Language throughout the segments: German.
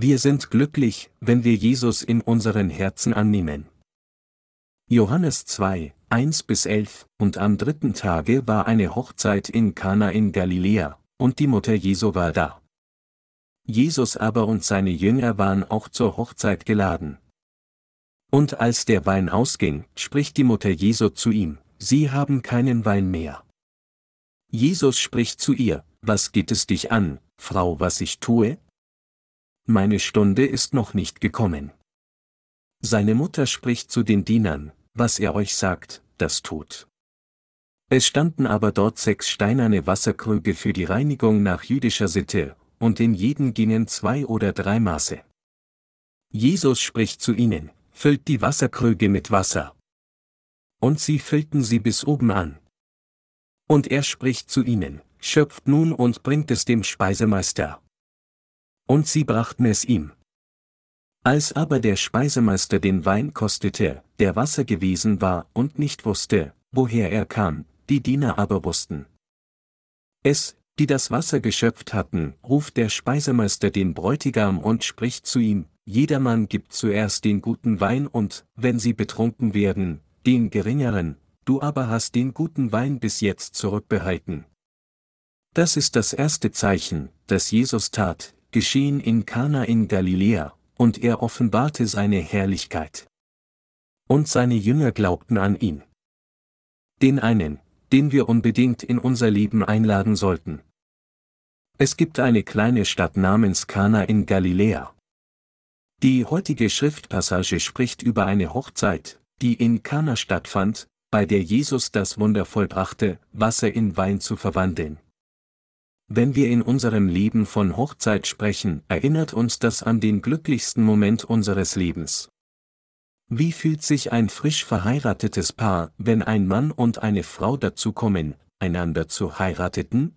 Wir sind glücklich, wenn wir Jesus in unseren Herzen annehmen. Johannes 2, 1 bis 11, und am dritten Tage war eine Hochzeit in Kana in Galiläa, und die Mutter Jesu war da. Jesus aber und seine Jünger waren auch zur Hochzeit geladen. Und als der Wein ausging, spricht die Mutter Jesu zu ihm, Sie haben keinen Wein mehr. Jesus spricht zu ihr, Was geht es dich an, Frau, was ich tue? Meine Stunde ist noch nicht gekommen. Seine Mutter spricht zu den Dienern, was er euch sagt, das tut. Es standen aber dort sechs steinerne Wasserkrüge für die Reinigung nach jüdischer Sitte, und in jeden gingen zwei oder drei Maße. Jesus spricht zu ihnen, füllt die Wasserkrüge mit Wasser. Und sie füllten sie bis oben an. Und er spricht zu ihnen, schöpft nun und bringt es dem Speisemeister. Und sie brachten es ihm. Als aber der Speisemeister den Wein kostete, der Wasser gewesen war und nicht wusste, woher er kam, die Diener aber wussten. Es, die das Wasser geschöpft hatten, ruft der Speisemeister den Bräutigam und spricht zu ihm, jedermann gibt zuerst den guten Wein und, wenn sie betrunken werden, den geringeren, du aber hast den guten Wein bis jetzt zurückbehalten. Das ist das erste Zeichen, das Jesus tat, geschehen in Kana in Galiläa, und er offenbarte seine Herrlichkeit. Und seine Jünger glaubten an ihn. Den einen, den wir unbedingt in unser Leben einladen sollten. Es gibt eine kleine Stadt namens Kana in Galiläa. Die heutige Schriftpassage spricht über eine Hochzeit, die in Kana stattfand, bei der Jesus das Wunder vollbrachte, Wasser in Wein zu verwandeln. Wenn wir in unserem Leben von Hochzeit sprechen, erinnert uns das an den glücklichsten Moment unseres Lebens. Wie fühlt sich ein frisch verheiratetes Paar, wenn ein Mann und eine Frau dazu kommen, einander zu heirateten?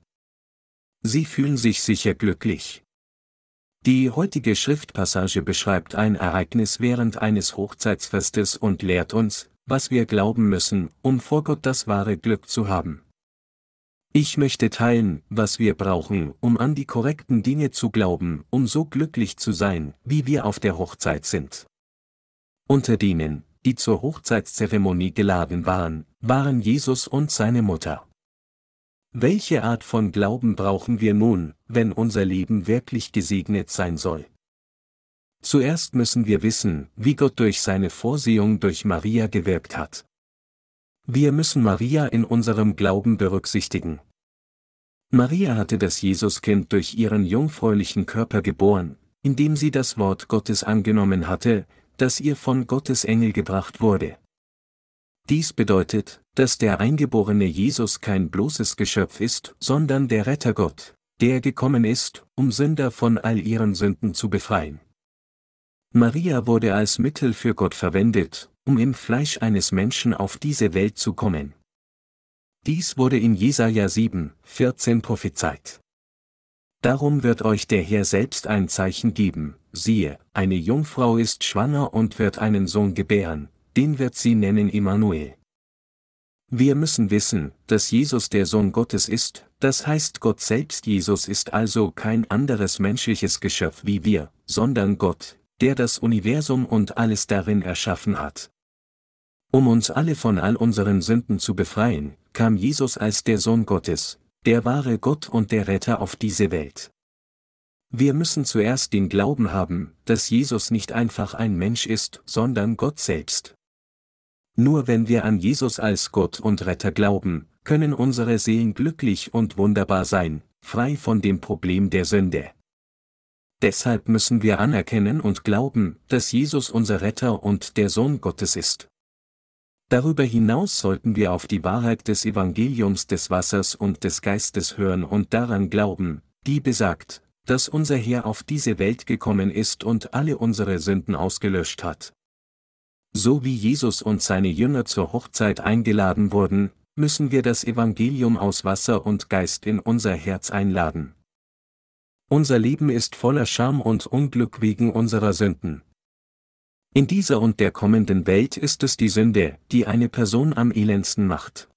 Sie fühlen sich sicher glücklich. Die heutige Schriftpassage beschreibt ein Ereignis während eines Hochzeitsfestes und lehrt uns, was wir glauben müssen, um vor Gott das wahre Glück zu haben. Ich möchte teilen, was wir brauchen, um an die korrekten Dinge zu glauben, um so glücklich zu sein, wie wir auf der Hochzeit sind. Unter denen, die zur Hochzeitszeremonie geladen waren, waren Jesus und seine Mutter. Welche Art von Glauben brauchen wir nun, wenn unser Leben wirklich gesegnet sein soll? Zuerst müssen wir wissen, wie Gott durch seine Vorsehung durch Maria gewirkt hat. Wir müssen Maria in unserem Glauben berücksichtigen. Maria hatte das Jesuskind durch ihren jungfräulichen Körper geboren, indem sie das Wort Gottes angenommen hatte, das ihr von Gottes Engel gebracht wurde. Dies bedeutet, dass der eingeborene Jesus kein bloßes Geschöpf ist, sondern der Rettergott, der gekommen ist, um Sünder von all ihren Sünden zu befreien. Maria wurde als Mittel für Gott verwendet, um im Fleisch eines Menschen auf diese Welt zu kommen. Dies wurde in Jesaja 7, 14 prophezeit. Darum wird euch der Herr selbst ein Zeichen geben, siehe, eine Jungfrau ist schwanger und wird einen Sohn gebären, den wird sie nennen Immanuel. Wir müssen wissen, dass Jesus der Sohn Gottes ist, das heißt Gott selbst Jesus ist also kein anderes menschliches Geschöpf wie wir, sondern Gott, der das Universum und alles darin erschaffen hat. Um uns alle von all unseren Sünden zu befreien, kam Jesus als der Sohn Gottes, der wahre Gott und der Retter auf diese Welt. Wir müssen zuerst den Glauben haben, dass Jesus nicht einfach ein Mensch ist, sondern Gott selbst. Nur wenn wir an Jesus als Gott und Retter glauben, können unsere Seelen glücklich und wunderbar sein, frei von dem Problem der Sünde. Deshalb müssen wir anerkennen und glauben, dass Jesus unser Retter und der Sohn Gottes ist. Darüber hinaus sollten wir auf die Wahrheit des Evangeliums des Wassers und des Geistes hören und daran glauben, die besagt, dass unser Herr auf diese Welt gekommen ist und alle unsere Sünden ausgelöscht hat. So wie Jesus und seine Jünger zur Hochzeit eingeladen wurden, müssen wir das Evangelium aus Wasser und Geist in unser Herz einladen. Unser Leben ist voller Scham und Unglück wegen unserer Sünden. In dieser und der kommenden Welt ist es die Sünde, die eine Person am elendsten macht.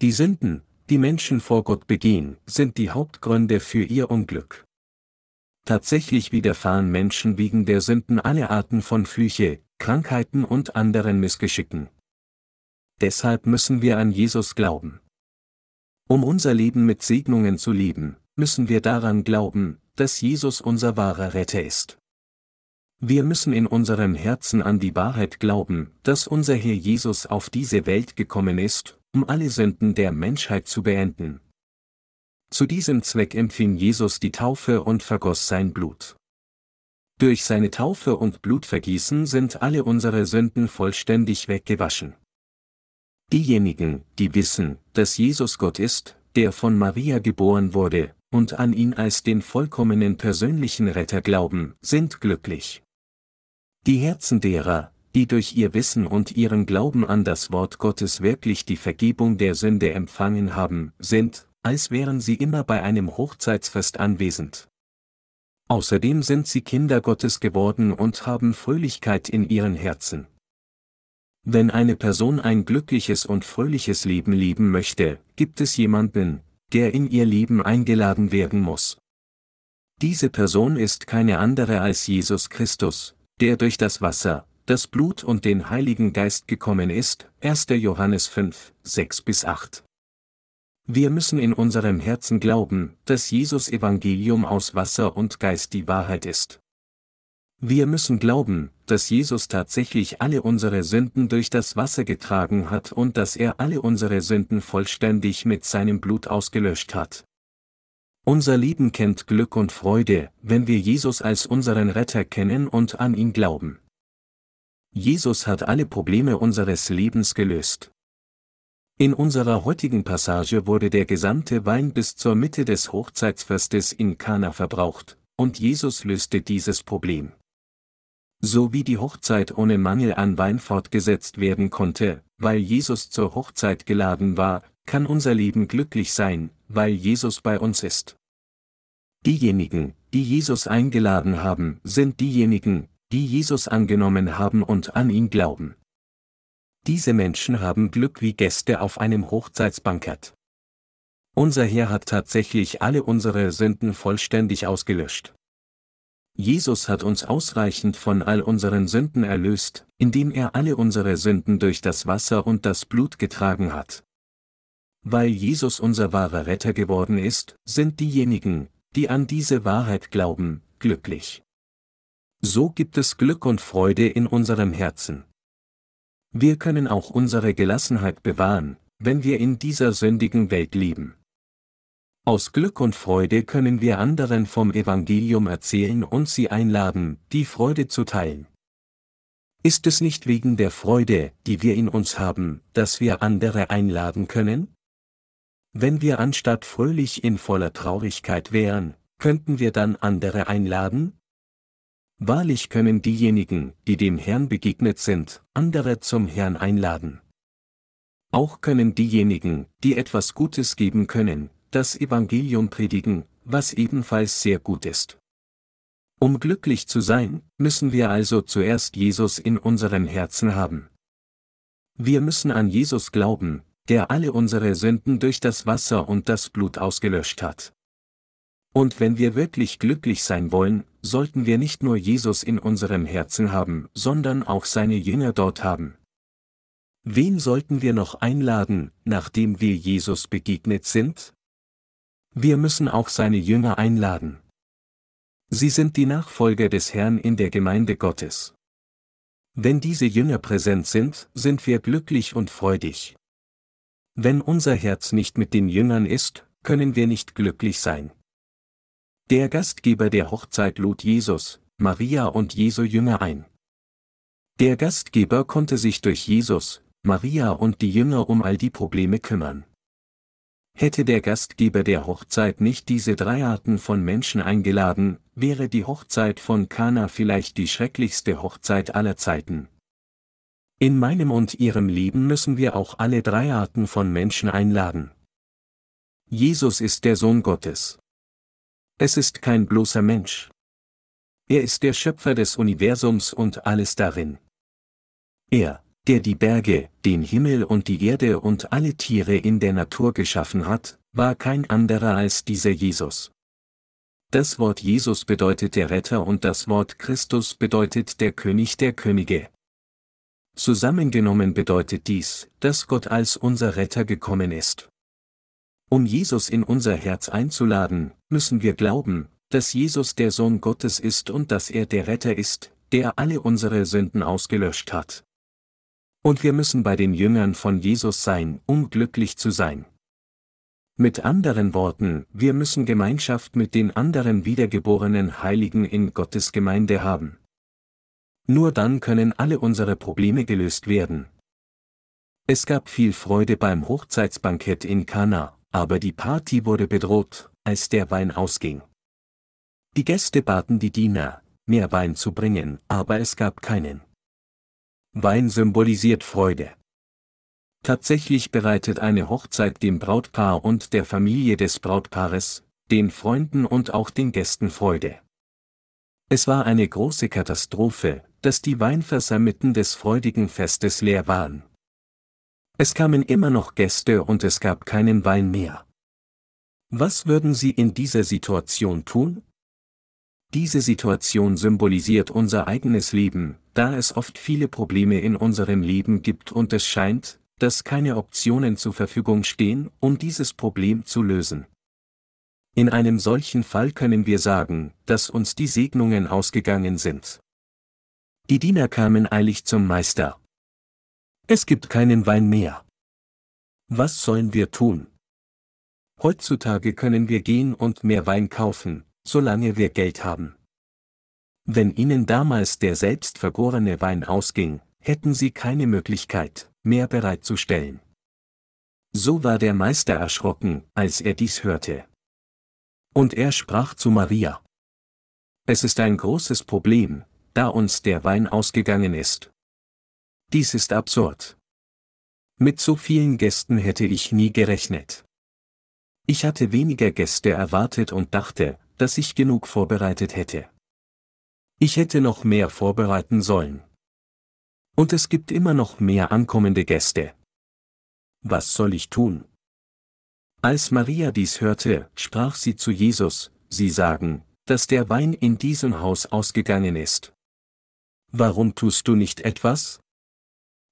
Die Sünden, die Menschen vor Gott begehen, sind die Hauptgründe für ihr Unglück. tatsächlich widerfahren Menschen wegen der Sünden alle Arten von Flüche, Krankheiten und anderen Missgeschicken. Deshalb müssen wir an Jesus glauben. Um unser Leben mit Segnungen zu leben, müssen wir daran glauben, dass Jesus unser wahrer Retter ist. Wir müssen in unserem Herzen an die Wahrheit glauben, dass unser Herr Jesus auf diese Welt gekommen ist, um alle Sünden der Menschheit zu beenden. Zu diesem Zweck empfing Jesus die Taufe und vergoss sein Blut. Durch seine Taufe und Blutvergießen sind alle unsere Sünden vollständig weggewaschen. Diejenigen, die wissen, dass Jesus Gott ist, der von Maria geboren wurde, und an ihn als den vollkommenen persönlichen Retter glauben, sind glücklich. Die Herzen derer, die durch ihr Wissen und ihren Glauben an das Wort Gottes wirklich die Vergebung der Sünde empfangen haben, sind, als wären sie immer bei einem Hochzeitsfest anwesend. Außerdem sind sie Kinder Gottes geworden und haben Fröhlichkeit in ihren Herzen. Wenn eine Person ein glückliches und fröhliches Leben leben möchte, gibt es jemanden, der in ihr Leben eingeladen werden muss. Diese Person ist keine andere als Jesus Christus, der durch das Wasser, das Blut und den Heiligen Geist gekommen ist, 1. Johannes 5, 6 bis 8. Wir müssen in unserem Herzen glauben, dass Jesus Evangelium aus Wasser und Geist die Wahrheit ist. Wir müssen glauben, dass Jesus tatsächlich alle unsere Sünden durch das Wasser getragen hat und dass er alle unsere Sünden vollständig mit seinem Blut ausgelöscht hat. Unser Leben kennt Glück und Freude, wenn wir Jesus als unseren Retter kennen und an ihn glauben. Jesus hat alle Probleme unseres Lebens gelöst. In unserer heutigen Passage wurde der gesamte Wein bis zur Mitte des Hochzeitsfestes in Kana verbraucht, und Jesus löste dieses Problem. So wie die Hochzeit ohne Mangel an Wein fortgesetzt werden konnte, weil Jesus zur Hochzeit geladen war, kann unser Leben glücklich sein, weil Jesus bei uns ist. Diejenigen, die Jesus eingeladen haben, sind diejenigen, die Jesus angenommen haben und an ihn glauben. Diese Menschen haben Glück wie Gäste auf einem Hochzeitsbankett. Unser Herr hat tatsächlich alle unsere Sünden vollständig ausgelöscht. Jesus hat uns ausreichend von all unseren Sünden erlöst, indem er alle unsere Sünden durch das Wasser und das Blut getragen hat. Weil Jesus unser wahrer Retter geworden ist, sind diejenigen, die an diese Wahrheit glauben, glücklich. So gibt es Glück und Freude in unserem Herzen. Wir können auch unsere Gelassenheit bewahren, wenn wir in dieser sündigen Welt leben. Aus Glück und Freude können wir anderen vom Evangelium erzählen und sie einladen, die Freude zu teilen. Ist es nicht wegen der Freude, die wir in uns haben, dass wir andere einladen können? Wenn wir anstatt fröhlich in voller Traurigkeit wären, könnten wir dann andere einladen? Wahrlich können diejenigen, die dem Herrn begegnet sind, andere zum Herrn einladen. Auch können diejenigen, die etwas Gutes geben können, das Evangelium predigen, was ebenfalls sehr gut ist. Um glücklich zu sein, müssen wir also zuerst Jesus in unseren Herzen haben. Wir müssen an Jesus glauben, der alle unsere Sünden durch das Wasser und das Blut ausgelöscht hat. Und wenn wir wirklich glücklich sein wollen, sollten wir nicht nur Jesus in unserem Herzen haben, sondern auch seine Jünger dort haben. Wen sollten wir noch einladen, nachdem wir Jesus begegnet sind? Wir müssen auch seine Jünger einladen. Sie sind die Nachfolger des Herrn in der Gemeinde Gottes. Wenn diese Jünger präsent sind, sind wir glücklich und freudig. Wenn unser Herz nicht mit den Jüngern ist, können wir nicht glücklich sein. Der Gastgeber der Hochzeit lud Jesus, Maria und Jesu Jünger ein. Der Gastgeber konnte sich durch Jesus, Maria und die Jünger um all die Probleme kümmern. Hätte der Gastgeber der Hochzeit nicht diese drei Arten von Menschen eingeladen, wäre die Hochzeit von Kana vielleicht die schrecklichste Hochzeit aller Zeiten. In meinem und Ihrem Leben müssen wir auch alle drei Arten von Menschen einladen. Jesus ist der Sohn Gottes. Es ist kein bloßer Mensch. Er ist der Schöpfer des Universums und alles darin. Er, der die Berge, den Himmel und die Erde und alle Tiere in der Natur geschaffen hat, war kein anderer als dieser Jesus. Das Wort Jesus bedeutet der Retter und das Wort Christus bedeutet der König der Könige. Zusammengenommen bedeutet dies, dass Gott als unser Retter gekommen ist. Um Jesus in unser Herz einzuladen, müssen wir glauben, dass Jesus der Sohn Gottes ist und dass er der Retter ist, der alle unsere Sünden ausgelöscht hat. Und wir müssen bei den Jüngern von Jesus sein, um glücklich zu sein. Mit anderen Worten, wir müssen Gemeinschaft mit den anderen wiedergeborenen Heiligen in Gottes Gemeinde haben. Nur dann können alle unsere Probleme gelöst werden. Es gab viel Freude beim Hochzeitsbankett in Kana, aber die Party wurde bedroht, als der Wein ausging. Die Gäste baten die Diener, mehr Wein zu bringen, aber es gab keinen. Wein symbolisiert Freude. Tatsächlich bereitet eine Hochzeit dem Brautpaar und der Familie des Brautpaares, den Freunden und auch den Gästen Freude. Es war eine große Katastrophe, dass die Weinfässer mitten des freudigen Festes leer waren. Es kamen immer noch Gäste und es gab keinen Wein mehr. Was würden Sie in dieser Situation tun? Diese Situation symbolisiert unser eigenes Leben, da es oft viele Probleme in unserem Leben gibt und es scheint, dass keine Optionen zur Verfügung stehen, um dieses Problem zu lösen. In einem solchen Fall können wir sagen, dass uns die Segnungen ausgegangen sind. Die Diener kamen eilig zum Meister. Es gibt keinen Wein mehr. Was sollen wir tun? Heutzutage können wir gehen und mehr Wein kaufen, solange wir Geld haben. Wenn ihnen damals der selbst vergorene Wein ausging, hätten sie keine Möglichkeit, mehr bereitzustellen. So war der Meister erschrocken, als er dies hörte. Und er sprach zu Maria. Es ist ein großes Problem, da uns der Wein ausgegangen ist. Dies ist absurd. Mit so vielen Gästen hätte ich nie gerechnet. Ich hatte weniger Gäste erwartet und dachte, dass ich genug vorbereitet hätte. Ich hätte noch mehr vorbereiten sollen. Und es gibt immer noch mehr ankommende Gäste. Was soll ich tun? Als Maria dies hörte, sprach sie zu Jesus, Sie sagen, dass der Wein in diesem Haus ausgegangen ist. Warum tust du nicht etwas?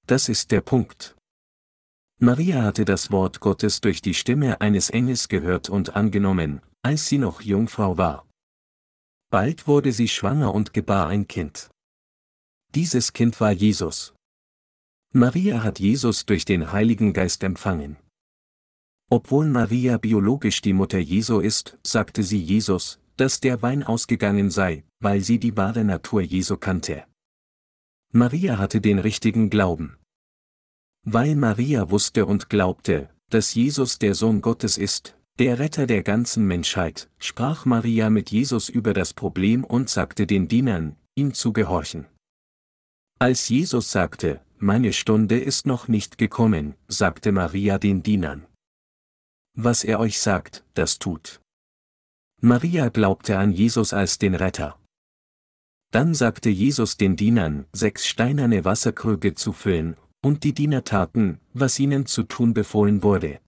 Das ist der Punkt. Maria hatte das Wort Gottes durch die Stimme eines Engels gehört und angenommen, als sie noch Jungfrau war. Bald wurde sie schwanger und gebar ein Kind. Dieses Kind war Jesus. Maria hat Jesus durch den Heiligen Geist empfangen. Obwohl Maria biologisch die Mutter Jesu ist, sagte sie Jesus, dass der Wein ausgegangen sei, weil sie die wahre Natur Jesu kannte. Maria hatte den richtigen Glauben. Weil Maria wusste und glaubte, dass Jesus der Sohn Gottes ist, der Retter der ganzen Menschheit, sprach Maria mit Jesus über das Problem und sagte den Dienern, ihm zu gehorchen. Als Jesus sagte, meine Stunde ist noch nicht gekommen, sagte Maria den Dienern was er euch sagt, das tut. Maria glaubte an Jesus als den Retter. Dann sagte Jesus den Dienern, sechs steinerne Wasserkrüge zu füllen, und die Diener taten, was ihnen zu tun befohlen wurde.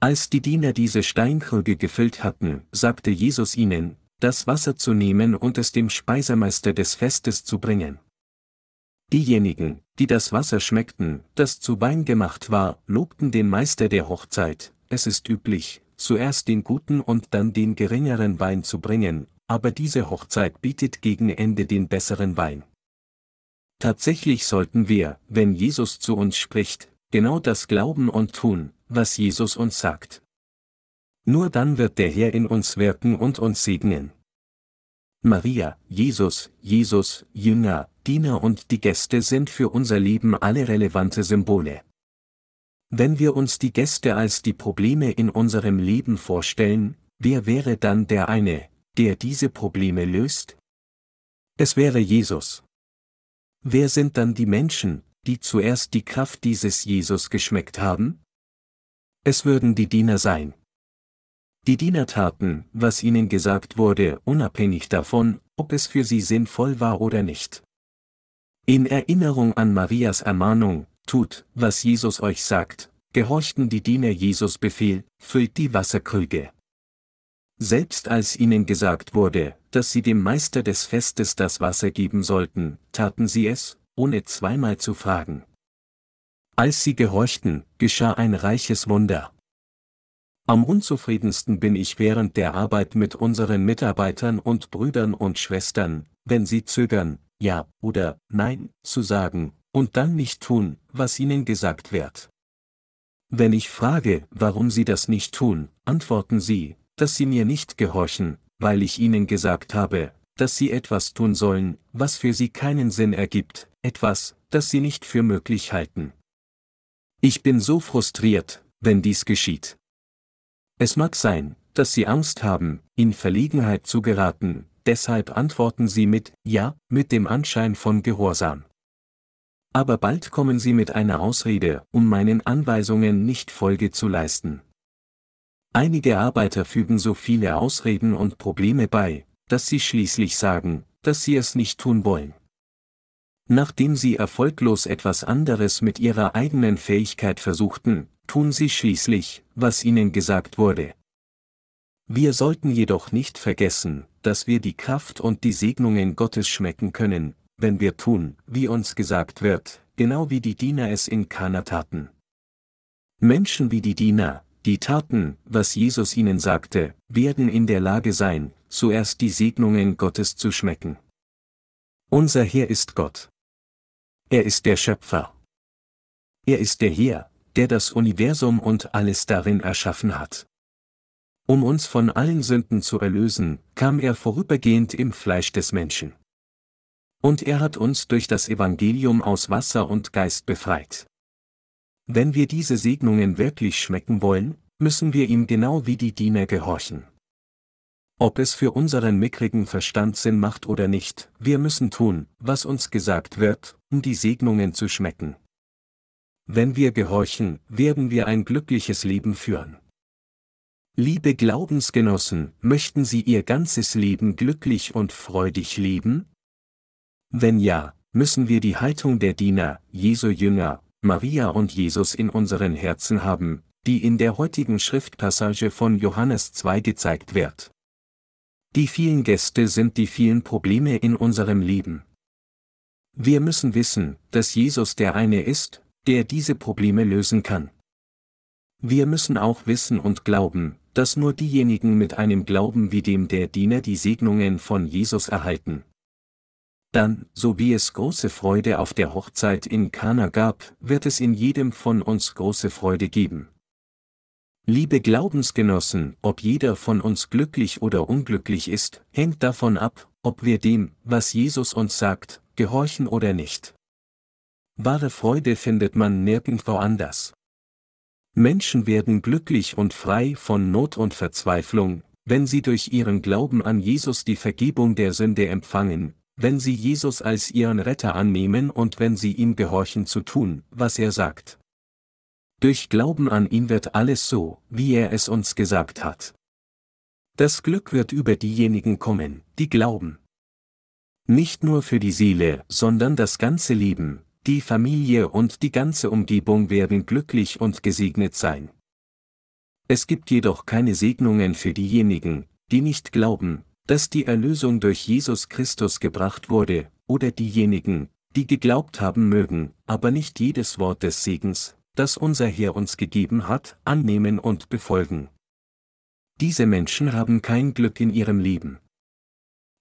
Als die Diener diese Steinkrüge gefüllt hatten, sagte Jesus ihnen, das Wasser zu nehmen und es dem Speisemeister des Festes zu bringen. Diejenigen, die das Wasser schmeckten, das zu Wein gemacht war, lobten den Meister der Hochzeit, es ist üblich, zuerst den guten und dann den geringeren Wein zu bringen, aber diese Hochzeit bietet gegen Ende den besseren Wein. Tatsächlich sollten wir, wenn Jesus zu uns spricht, genau das glauben und tun, was Jesus uns sagt. Nur dann wird der Herr in uns wirken und uns segnen. Maria, Jesus, Jesus, Jünger, Diener und die Gäste sind für unser Leben alle relevante Symbole. Wenn wir uns die Gäste als die Probleme in unserem Leben vorstellen, wer wäre dann der eine, der diese Probleme löst? Es wäre Jesus. Wer sind dann die Menschen, die zuerst die Kraft dieses Jesus geschmeckt haben? Es würden die Diener sein. Die Diener taten, was ihnen gesagt wurde, unabhängig davon, ob es für sie sinnvoll war oder nicht. In Erinnerung an Marias Ermahnung, tut, was Jesus euch sagt, gehorchten die Diener Jesus Befehl, füllt die Wasserkrüge. Selbst als ihnen gesagt wurde, dass sie dem Meister des Festes das Wasser geben sollten, taten sie es, ohne zweimal zu fragen. Als sie gehorchten, geschah ein reiches Wunder. Am unzufriedensten bin ich während der Arbeit mit unseren Mitarbeitern und Brüdern und Schwestern, wenn sie zögern, ja oder nein zu sagen, und dann nicht tun, was ihnen gesagt wird. Wenn ich frage, warum sie das nicht tun, antworten sie, dass sie mir nicht gehorchen, weil ich ihnen gesagt habe, dass sie etwas tun sollen, was für sie keinen Sinn ergibt, etwas, das sie nicht für möglich halten. Ich bin so frustriert, wenn dies geschieht. Es mag sein, dass sie Angst haben, in Verlegenheit zu geraten, deshalb antworten sie mit Ja, mit dem Anschein von Gehorsam. Aber bald kommen sie mit einer Ausrede, um meinen Anweisungen nicht Folge zu leisten. Einige Arbeiter fügen so viele Ausreden und Probleme bei, dass sie schließlich sagen, dass sie es nicht tun wollen. Nachdem sie erfolglos etwas anderes mit ihrer eigenen Fähigkeit versuchten, tun sie schließlich, was ihnen gesagt wurde. Wir sollten jedoch nicht vergessen, dass wir die Kraft und die Segnungen Gottes schmecken können, wenn wir tun, wie uns gesagt wird, genau wie die Diener es in Kana taten. Menschen wie die Diener, die taten, was Jesus ihnen sagte, werden in der Lage sein, zuerst die Segnungen Gottes zu schmecken. Unser Herr ist Gott. Er ist der Schöpfer. Er ist der Herr, der das Universum und alles darin erschaffen hat. Um uns von allen Sünden zu erlösen, kam er vorübergehend im Fleisch des Menschen. Und er hat uns durch das Evangelium aus Wasser und Geist befreit. Wenn wir diese Segnungen wirklich schmecken wollen, müssen wir ihm genau wie die Diener gehorchen. Ob es für unseren mickrigen Verstand Sinn macht oder nicht, wir müssen tun, was uns gesagt wird, um die Segnungen zu schmecken. Wenn wir gehorchen, werden wir ein glückliches Leben führen. Liebe Glaubensgenossen, möchten Sie Ihr ganzes Leben glücklich und freudig leben? Wenn ja, müssen wir die Haltung der Diener, Jesu Jünger, Maria und Jesus in unseren Herzen haben, die in der heutigen Schriftpassage von Johannes 2 gezeigt wird. Die vielen Gäste sind die vielen Probleme in unserem Leben. Wir müssen wissen, dass Jesus der eine ist, der diese Probleme lösen kann. Wir müssen auch wissen und glauben, dass nur diejenigen mit einem Glauben wie dem der Diener die Segnungen von Jesus erhalten. Dann, so wie es große Freude auf der Hochzeit in Kana gab, wird es in jedem von uns große Freude geben. Liebe Glaubensgenossen, ob jeder von uns glücklich oder unglücklich ist, hängt davon ab, ob wir dem, was Jesus uns sagt, gehorchen oder nicht. Wahre Freude findet man nirgendwo anders. Menschen werden glücklich und frei von Not und Verzweiflung, wenn sie durch ihren Glauben an Jesus die Vergebung der Sünde empfangen, wenn sie Jesus als ihren Retter annehmen und wenn sie ihm gehorchen zu tun, was er sagt. Durch Glauben an ihn wird alles so, wie er es uns gesagt hat. Das Glück wird über diejenigen kommen, die glauben. Nicht nur für die Seele, sondern das ganze Leben, die Familie und die ganze Umgebung werden glücklich und gesegnet sein. Es gibt jedoch keine Segnungen für diejenigen, die nicht glauben, dass die Erlösung durch Jesus Christus gebracht wurde, oder diejenigen, die geglaubt haben mögen, aber nicht jedes Wort des Segens, das unser Herr uns gegeben hat, annehmen und befolgen. Diese Menschen haben kein Glück in ihrem Leben.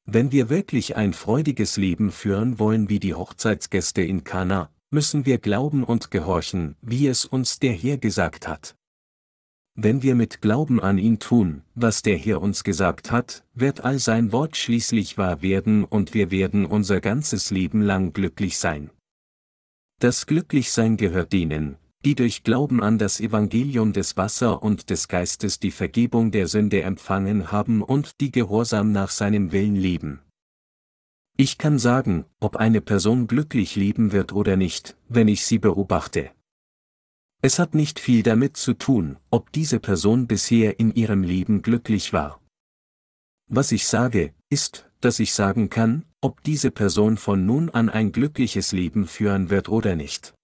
Wenn wir wirklich ein freudiges Leben führen wollen wie die Hochzeitsgäste in Kana, müssen wir glauben und gehorchen, wie es uns der Herr gesagt hat. Wenn wir mit Glauben an ihn tun, was der Herr uns gesagt hat, wird all sein Wort schließlich wahr werden und wir werden unser ganzes Leben lang glücklich sein. Das Glücklichsein gehört denen, die durch Glauben an das Evangelium des Wasser und des Geistes die Vergebung der Sünde empfangen haben und die gehorsam nach seinem Willen leben. Ich kann sagen, ob eine Person glücklich leben wird oder nicht, wenn ich sie beobachte. Es hat nicht viel damit zu tun, ob diese Person bisher in ihrem Leben glücklich war. Was ich sage, ist, dass ich sagen kann, ob diese Person von nun an ein glückliches Leben führen wird oder nicht.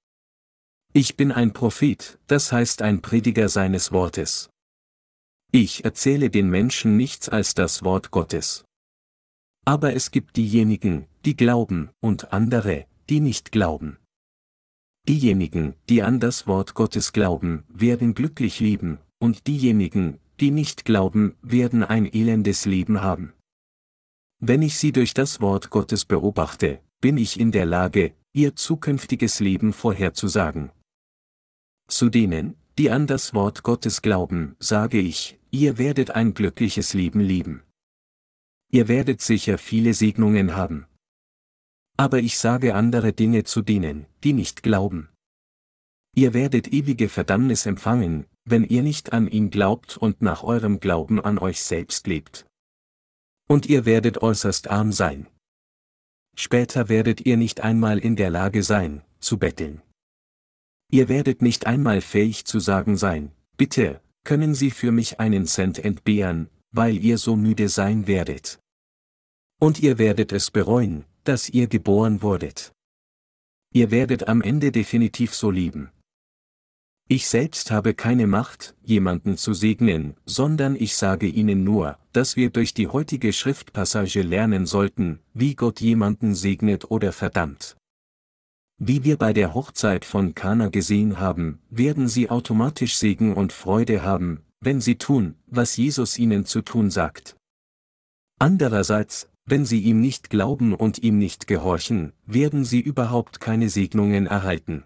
Ich bin ein Prophet, das heißt ein Prediger seines Wortes. Ich erzähle den Menschen nichts als das Wort Gottes. Aber es gibt diejenigen, die glauben, und andere, die nicht glauben. Diejenigen, die an das Wort Gottes glauben, werden glücklich leben, und diejenigen, die nicht glauben, werden ein elendes Leben haben. Wenn ich sie durch das Wort Gottes beobachte, bin ich in der Lage, ihr zukünftiges Leben vorherzusagen. Zu denen, die an das Wort Gottes glauben, sage ich, ihr werdet ein glückliches Leben leben. Ihr werdet sicher viele Segnungen haben. Aber ich sage andere Dinge zu denen, die nicht glauben. Ihr werdet ewige Verdammnis empfangen, wenn ihr nicht an ihn glaubt und nach eurem Glauben an euch selbst lebt. Und ihr werdet äußerst arm sein. Später werdet ihr nicht einmal in der Lage sein, zu betteln. Ihr werdet nicht einmal fähig zu sagen sein, bitte, können Sie für mich einen Cent entbehren, weil ihr so müde sein werdet. Und ihr werdet es bereuen, dass ihr geboren wurdet. Ihr werdet am Ende definitiv so lieben. Ich selbst habe keine Macht, jemanden zu segnen, sondern ich sage Ihnen nur, dass wir durch die heutige Schriftpassage lernen sollten, wie Gott jemanden segnet oder verdammt. Wie wir bei der Hochzeit von Kana gesehen haben, werden sie automatisch Segen und Freude haben, wenn sie tun, was Jesus ihnen zu tun sagt. Andererseits, wenn sie ihm nicht glauben und ihm nicht gehorchen, werden sie überhaupt keine Segnungen erhalten.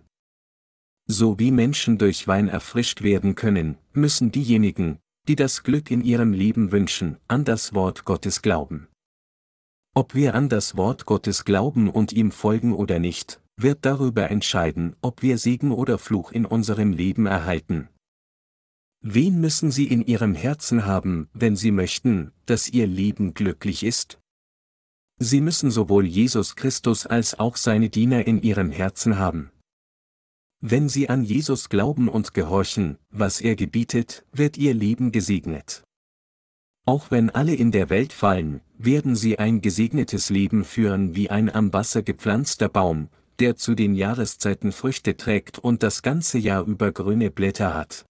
So wie Menschen durch Wein erfrischt werden können, müssen diejenigen, die das Glück in ihrem Leben wünschen, an das Wort Gottes glauben. Ob wir an das Wort Gottes glauben und ihm folgen oder nicht, wird darüber entscheiden, ob wir Segen oder Fluch in unserem Leben erhalten. Wen müssen Sie in Ihrem Herzen haben, wenn Sie möchten, dass Ihr Leben glücklich ist? Sie müssen sowohl Jesus Christus als auch seine Diener in Ihrem Herzen haben. Wenn Sie an Jesus glauben und gehorchen, was er gebietet, wird Ihr Leben gesegnet. Auch wenn alle in der Welt fallen, werden Sie ein gesegnetes Leben führen wie ein am Wasser gepflanzter Baum, der zu den Jahreszeiten Früchte trägt und das ganze Jahr über grüne Blätter hat.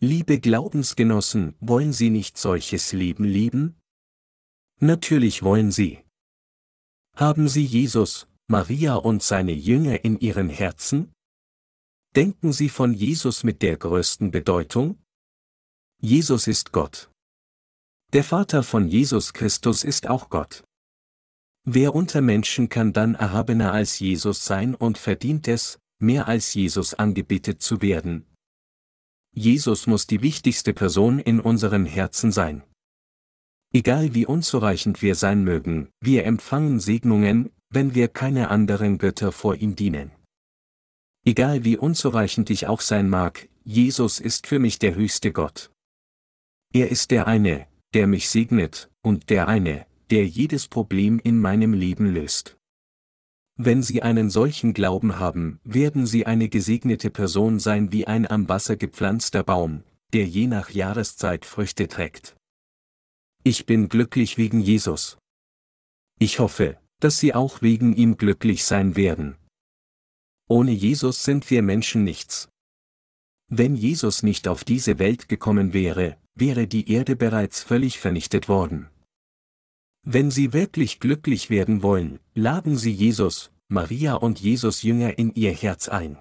Liebe Glaubensgenossen, wollen Sie nicht solches Leben leben? Natürlich wollen Sie. Haben Sie Jesus, Maria und seine Jünger in Ihren Herzen? Denken Sie von Jesus mit der größten Bedeutung? Jesus ist Gott. Der Vater von Jesus Christus ist auch Gott. Wer unter Menschen kann dann erhabener als Jesus sein und verdient es, mehr als Jesus angebetet zu werden? Jesus muss die wichtigste Person in unserem Herzen sein. Egal wie unzureichend wir sein mögen, wir empfangen Segnungen, wenn wir keine anderen Götter vor ihm dienen. Egal wie unzureichend ich auch sein mag, Jesus ist für mich der höchste Gott. Er ist der eine, der mich segnet, und der eine, der jedes Problem in meinem Leben löst. Wenn Sie einen solchen Glauben haben, werden Sie eine gesegnete Person sein wie ein am Wasser gepflanzter Baum, der je nach Jahreszeit Früchte trägt. Ich bin glücklich wegen Jesus. Ich hoffe, dass Sie auch wegen ihm glücklich sein werden. Ohne Jesus sind wir Menschen nichts. Wenn Jesus nicht auf diese Welt gekommen wäre, wäre die Erde bereits völlig vernichtet worden. Wenn Sie wirklich glücklich werden wollen, laden Sie Jesus, Maria und Jesus Jünger in Ihr Herz ein.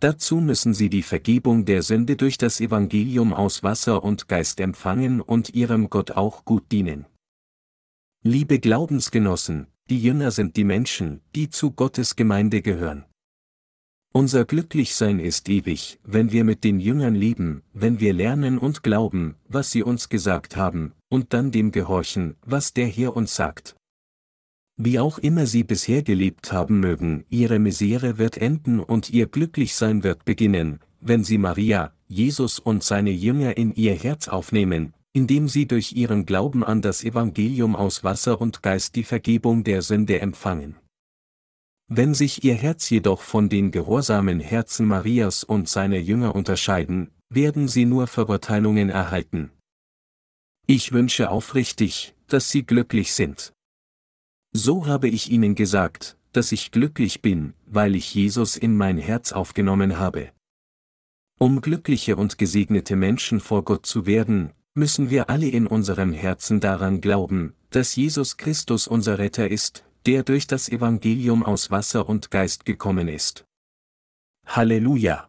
Dazu müssen Sie die Vergebung der Sünde durch das Evangelium aus Wasser und Geist empfangen und Ihrem Gott auch gut dienen. Liebe Glaubensgenossen, die Jünger sind die Menschen, die zu Gottes Gemeinde gehören. Unser Glücklichsein ist ewig, wenn wir mit den Jüngern leben, wenn wir lernen und glauben, was sie uns gesagt haben, und dann dem gehorchen, was der Herr uns sagt. Wie auch immer sie bisher gelebt haben mögen, ihre Misere wird enden und ihr Glücklichsein wird beginnen, wenn sie Maria, Jesus und seine Jünger in ihr Herz aufnehmen, indem sie durch ihren Glauben an das Evangelium aus Wasser und Geist die Vergebung der Sünde empfangen. Wenn sich ihr Herz jedoch von den gehorsamen Herzen Marias und seiner Jünger unterscheiden, werden sie nur Verurteilungen erhalten. Ich wünsche aufrichtig, dass sie glücklich sind. So habe ich ihnen gesagt, dass ich glücklich bin, weil ich Jesus in mein Herz aufgenommen habe. Um glückliche und gesegnete Menschen vor Gott zu werden, müssen wir alle in unserem Herzen daran glauben, dass Jesus Christus unser Retter ist der durch das Evangelium aus Wasser und Geist gekommen ist. Halleluja!